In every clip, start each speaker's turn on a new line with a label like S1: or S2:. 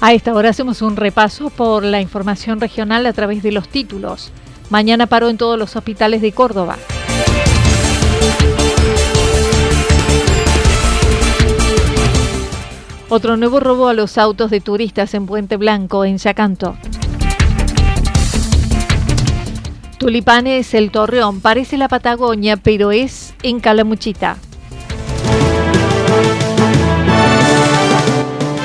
S1: A esta hora hacemos un repaso por la información regional a través de los títulos. Mañana paró en todos los hospitales de Córdoba. Otro nuevo robo a los autos de turistas en Puente Blanco, en Yacanto. Tulipanes, el Torreón, parece la Patagonia, pero es en Calamuchita.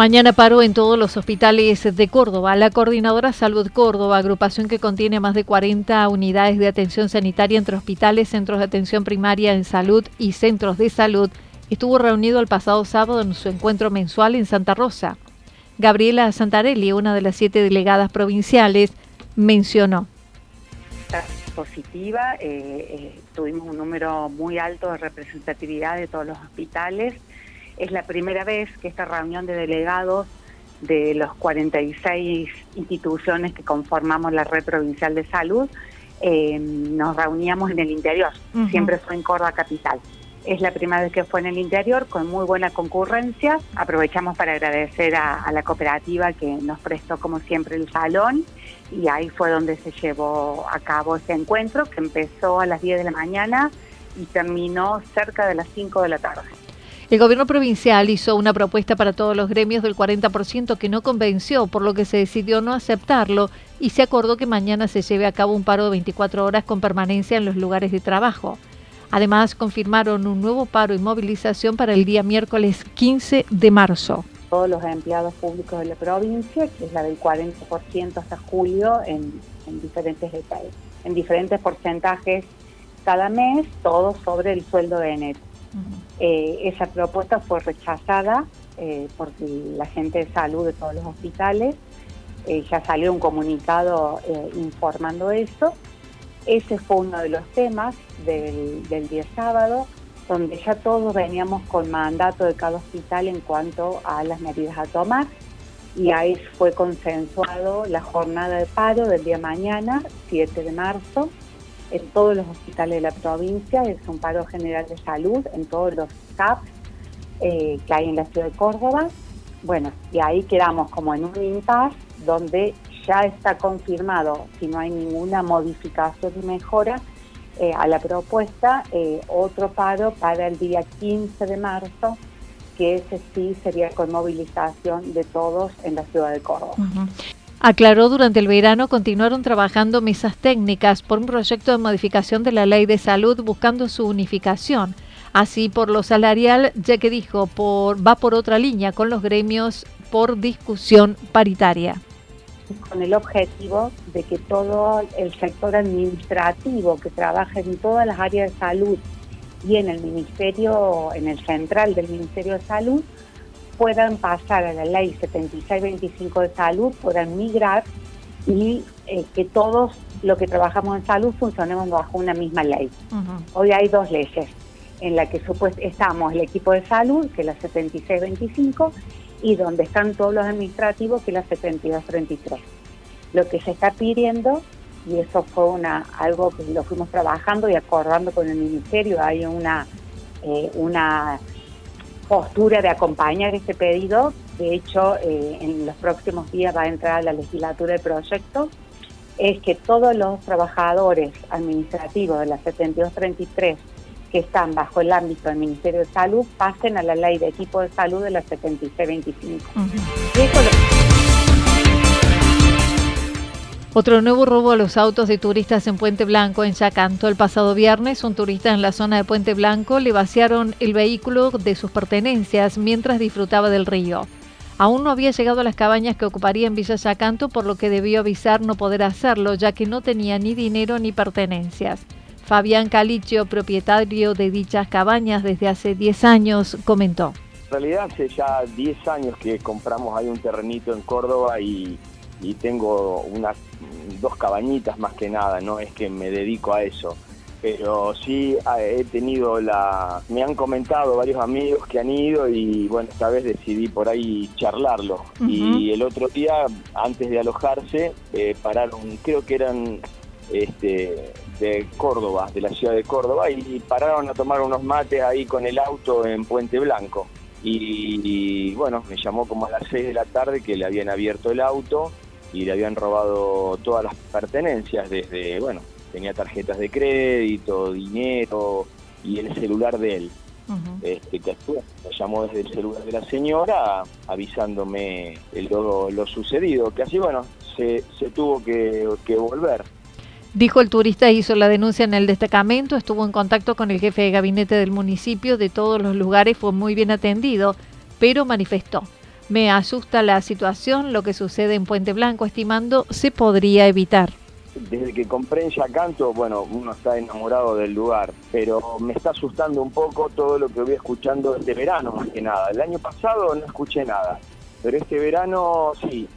S1: Mañana paró en todos los hospitales de Córdoba. La Coordinadora Salud Córdoba, agrupación que contiene más de 40 unidades de atención sanitaria entre hospitales, centros de atención primaria en salud y centros de salud, estuvo reunido el pasado sábado en su encuentro mensual en Santa Rosa. Gabriela Santarelli, una de las siete delegadas provinciales, mencionó.
S2: Positiva, eh, eh, tuvimos un número muy alto de representatividad de todos los hospitales es la primera vez que esta reunión de delegados de los 46 instituciones que conformamos la red provincial de salud, eh, nos reuníamos en el interior, siempre fue en Córdoba Capital. Es la primera vez que fue en el interior, con muy buena concurrencia. Aprovechamos para agradecer a, a la cooperativa que nos prestó, como siempre, el salón. Y ahí fue donde se llevó a cabo ese encuentro, que empezó a las 10 de la mañana y terminó cerca de las 5 de la tarde.
S1: El gobierno provincial hizo una propuesta para todos los gremios del 40% que no convenció, por lo que se decidió no aceptarlo y se acordó que mañana se lleve a cabo un paro de 24 horas con permanencia en los lugares de trabajo. Además, confirmaron un nuevo paro y movilización para el día miércoles 15 de marzo.
S2: Todos los empleados públicos de la provincia, que es la del 40% hasta julio en, diferentes en diferentes porcentajes cada mes, todo sobre el sueldo de enero. Eh, esa propuesta fue rechazada eh, por la gente de salud de todos los hospitales. Eh, ya salió un comunicado informando eso. Ese fue uno de los temas del, del día sábado, donde ya todos veníamos con mandato de cada hospital en cuanto a las medidas a tomar. Y ahí fue consensuado la jornada de paro del día mañana, 7 de marzo, en todos los hospitales de la provincia, es un paro general de salud en todos los CAPs eh, que hay en la ciudad de Córdoba. Bueno, y ahí quedamos como en un impasse donde ya está confirmado, si no hay ninguna modificación y mejora eh, a la propuesta, eh, otro paro para el día 15 de marzo, que ese sí sería con movilización de todos en la ciudad de Córdoba.
S1: Aclaró durante el verano continuaron trabajando mesas técnicas por un proyecto de modificación de la ley de salud buscando su unificación. Así por lo salarial, ya que dijo, por, va por otra línea con los gremios por discusión paritaria.
S2: Con el objetivo de que todo el sector administrativo que trabaja en todas las áreas de salud y en el Ministerio, en el central del Ministerio de Salud, puedan pasar a la ley 7625 de salud, puedan migrar y eh, que todos los que trabajamos en salud funcionemos bajo una misma ley. Hoy hay dos leyes en la que estamos el equipo de salud, que es la 7625, y donde están todos los administrativos, que es la 7233. Lo que se está pidiendo, y eso fue una algo que lo fuimos trabajando y acordando con el ministerio, hay una, eh, una postura de acompañar este pedido. De hecho, eh, en los próximos días va a entrar a la legislatura el proyecto. Es que todos los trabajadores administrativos de la 7233 que están bajo el ámbito del Ministerio de Salud pasen a la ley de equipo de salud de la 7625.
S1: Otro nuevo robo a los autos de turistas en Puente Blanco, en Yacanto. El pasado viernes, un turista en la zona de Puente Blanco le vaciaron el vehículo de sus pertenencias mientras disfrutaba del río. Aún no había llegado a las cabañas que ocuparía en Villa Yacanto, por lo que debió avisar no poder hacerlo, ya que no tenía ni dinero ni pertenencias. Fabián Calicio, propietario de dichas cabañas desde hace 10 años, comentó.
S3: En realidad hace ya 10 años que compramos ahí un terrenito en Córdoba y, tengo unas dos cabañitas más que nada, no es que me dedico a eso pero sí ah, he tenido la... Me han comentado varios amigos que han ido y bueno, esta vez decidí por ahí charlarlo. Y el otro día, antes de alojarse, eh, pararon, creo que eran este, de Córdoba, de la ciudad de Córdoba, y, pararon a tomar unos mates ahí con el auto en Puente Blanco. Y, bueno, me llamó como a las 6 de la tarde que le habían abierto el auto y le habían robado todas las pertenencias, desde, bueno, tenía tarjetas de crédito, dinero y el celular de él. este, que me llamó desde el celular de la señora avisándome lo, lo sucedido, que así, bueno, se, se tuvo que, que volver.
S1: Dijo el turista hizo la denuncia en el destacamento, estuvo en contacto con el jefe de gabinete del municipio, de todos los lugares fue muy bien atendido, pero manifestó, me asusta la situación, lo que sucede en Puente Blanco, estimando se podría evitar.
S3: Desde que compré en Yacanto, bueno, uno está enamorado del lugar, pero me está asustando un poco todo lo que voy escuchando este verano, más que nada. El año pasado no escuché nada, pero este verano sí,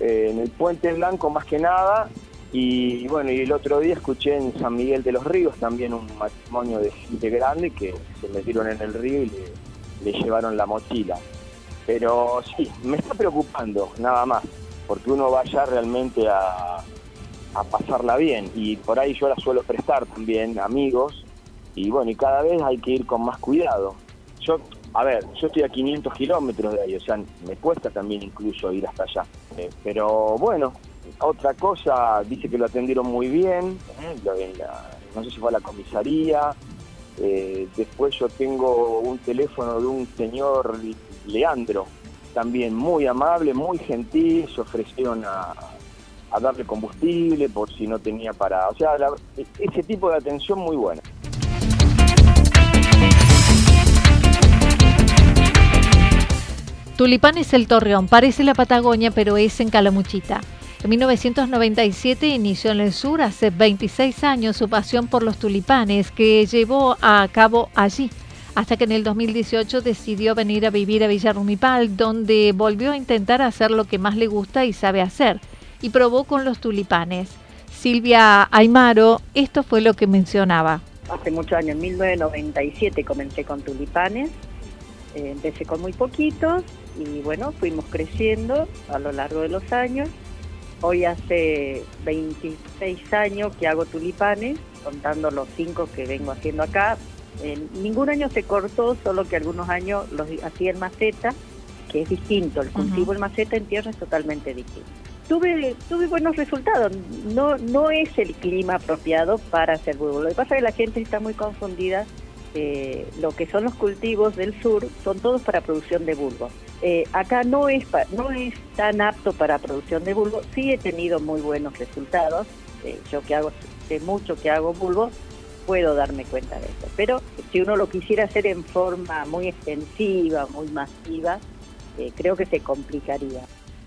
S3: eh, en el Puente Blanco más que nada, y bueno, y el otro día escuché en San Miguel de los Ríos también un matrimonio de gente grande que se metieron en el río y le, llevaron la mochila. Pero sí, me está preocupando nada más, porque uno vaya realmente a, a pasarla bien y por ahí yo la suelo prestar también amigos y bueno, y cada vez hay que ir con más cuidado. Yo, a ver, yo estoy a 500 kilómetros de ahí, o sea, me cuesta también incluso ir hasta allá. Eh, pero bueno, otra cosa, dice que lo atendieron muy bien, ¿eh? no sé si fue a la comisaría. Eh, después yo tengo un teléfono de un señor Leandro, también muy amable, muy gentil, se ofrecieron a, darle combustible por si no tenía para... O sea, ese tipo de atención muy buena.
S1: Tulipán es el Torreón, parece la Patagonia, pero es en Calamuchita. En 1997 inició en el sur, hace 26 años, su pasión por los tulipanes que llevó a cabo allí, hasta que en el 2018 decidió venir a vivir a Villarrumipal, donde volvió a intentar hacer lo que más le gusta y sabe hacer, y probó con los tulipanes. Silvia Aymaro, esto fue lo que mencionaba.
S4: Hace muchos años, en 1997 comencé con tulipanes, eh, empecé con muy poquitos y bueno, fuimos creciendo a lo largo de los años Hoy hace 26 años que hago tulipanes, contando los cinco que vengo haciendo acá. Ningún año se cortó, solo que algunos años los hacía en maceta, que es distinto. El cultivo en maceta en tierra es totalmente distinto. Tuve, tuve buenos resultados. No, no es el clima apropiado para hacer bulbo. Lo que pasa es que la gente está muy confundida. Eh, lo que son los cultivos del sur son todos para producción de bulbo. Eh, acá no es, no es tan apto para producción de bulbo, sí he tenido muy buenos resultados, eh, yo que hago, sé mucho que hago bulbo, puedo darme cuenta de eso, pero si uno lo quisiera hacer en forma muy extensiva, muy masiva, eh, creo que se complicaría.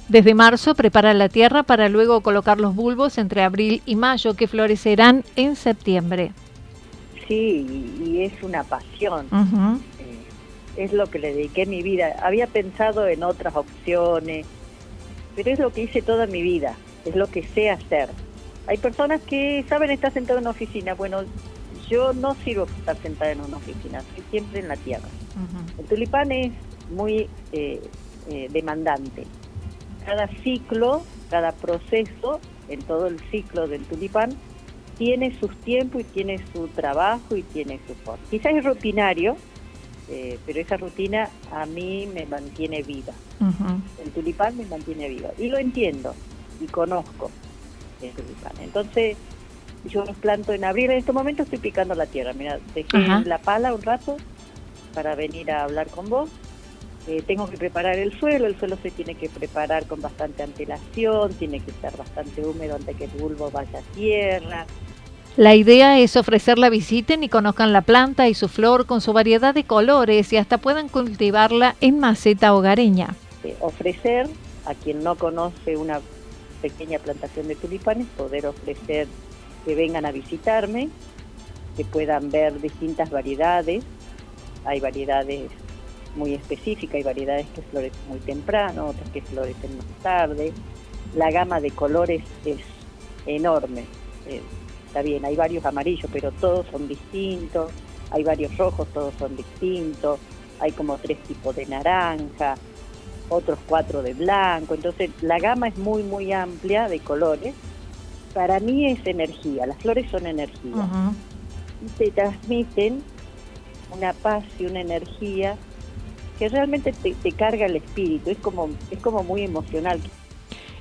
S1: Desde marzo prepara la tierra para luego colocar los bulbos entre abril y mayo que florecerán en septiembre.
S4: sí, y, es una pasión. Eh, es lo que le dediqué mi vida. Había pensado en otras opciones, pero es lo que hice toda mi vida, es lo que sé hacer. Hay personas que saben estar sentado en una oficina. Bueno, yo no sirvo para estar sentada en una oficina, estoy siempre en la tierra. El tulipán es muy eh, eh, demandante. Cada ciclo, cada proceso, en todo el ciclo del tulipán, tiene sus tiempos y tiene su trabajo y tiene su forma. Quizás es rutinario, eh, pero esa rutina a mí me mantiene viva. El tulipán me mantiene viva. Y lo entiendo y conozco el tulipán. Entonces, yo los planto en abril. En este momento estoy picando la tierra. Mira, dejé la pala un rato para venir a hablar con vos eh, tengo que preparar el suelo, el suelo se tiene que preparar con bastante antelación, tiene que estar bastante húmedo antes que el bulbo vaya a tierra.
S1: La idea es ofrecerla visiten y conozcan la planta y su flor con su variedad de colores y hasta puedan cultivarla en maceta hogareña.
S4: Eh, ofrecer a quien no conoce una pequeña plantación de tulipanes, poder ofrecer que vengan a visitarme, que puedan ver distintas variedades. Hay variedades muy específica, hay variedades que florecen muy temprano, otras que florecen más tarde. La gama de colores es enorme. Eh, está bien, hay varios amarillos, pero todos son distintos. Hay varios rojos, todos son distintos. Hay como tres tipos de naranja, otros cuatro de blanco. Entonces, la gama es muy, muy amplia de colores. Para mí es energía, las flores son energía. Y se transmiten una paz y una energía que realmente te, carga el espíritu, es como, es como muy emocional.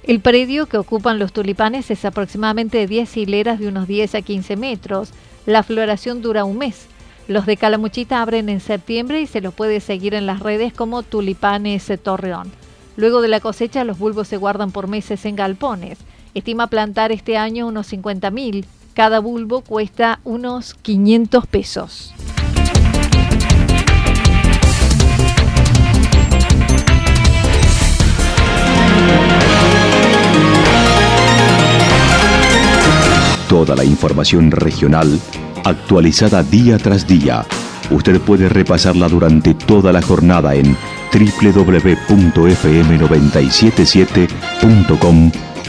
S1: El predio que ocupan los tulipanes es aproximadamente de 10 hileras de unos 10 a 15 metros. La floración dura un mes. Los de Calamuchita abren en septiembre y se los puede seguir en las redes como Tulipanes Torreón. Luego de la cosecha, los bulbos se guardan por meses en galpones. Estima plantar este año unos 50.000. Cada bulbo cuesta unos 500 pesos.
S5: Toda la información regional actualizada día tras día. Usted puede repasarla durante toda la jornada en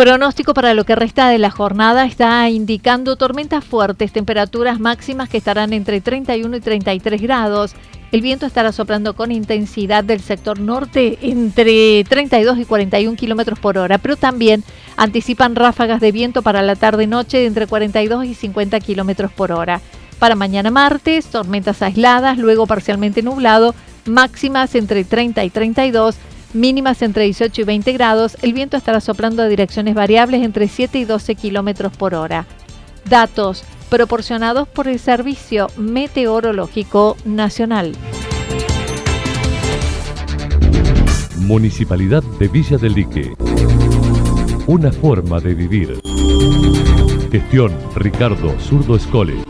S1: Pronóstico para lo que resta de la jornada está indicando tormentas fuertes, temperaturas máximas que estarán entre 31 y 33 grados. El viento estará soplando con intensidad del sector norte entre 32 y 41 kilómetros por hora, pero también anticipan ráfagas de viento para la tarde-noche de entre 42 y 50 kilómetros por hora. Para mañana martes, tormentas aisladas, luego parcialmente nublado, máximas entre 30 y 32 mínimas entre 18 y 20 grados, el viento estará soplando a direcciones variables entre 7 y 12 kilómetros por hora. Datos proporcionados por el Servicio Meteorológico Nacional.
S6: Municipalidad de Villa del Lique. Una forma de vivir. Gestión Ricardo Zurdo Escole.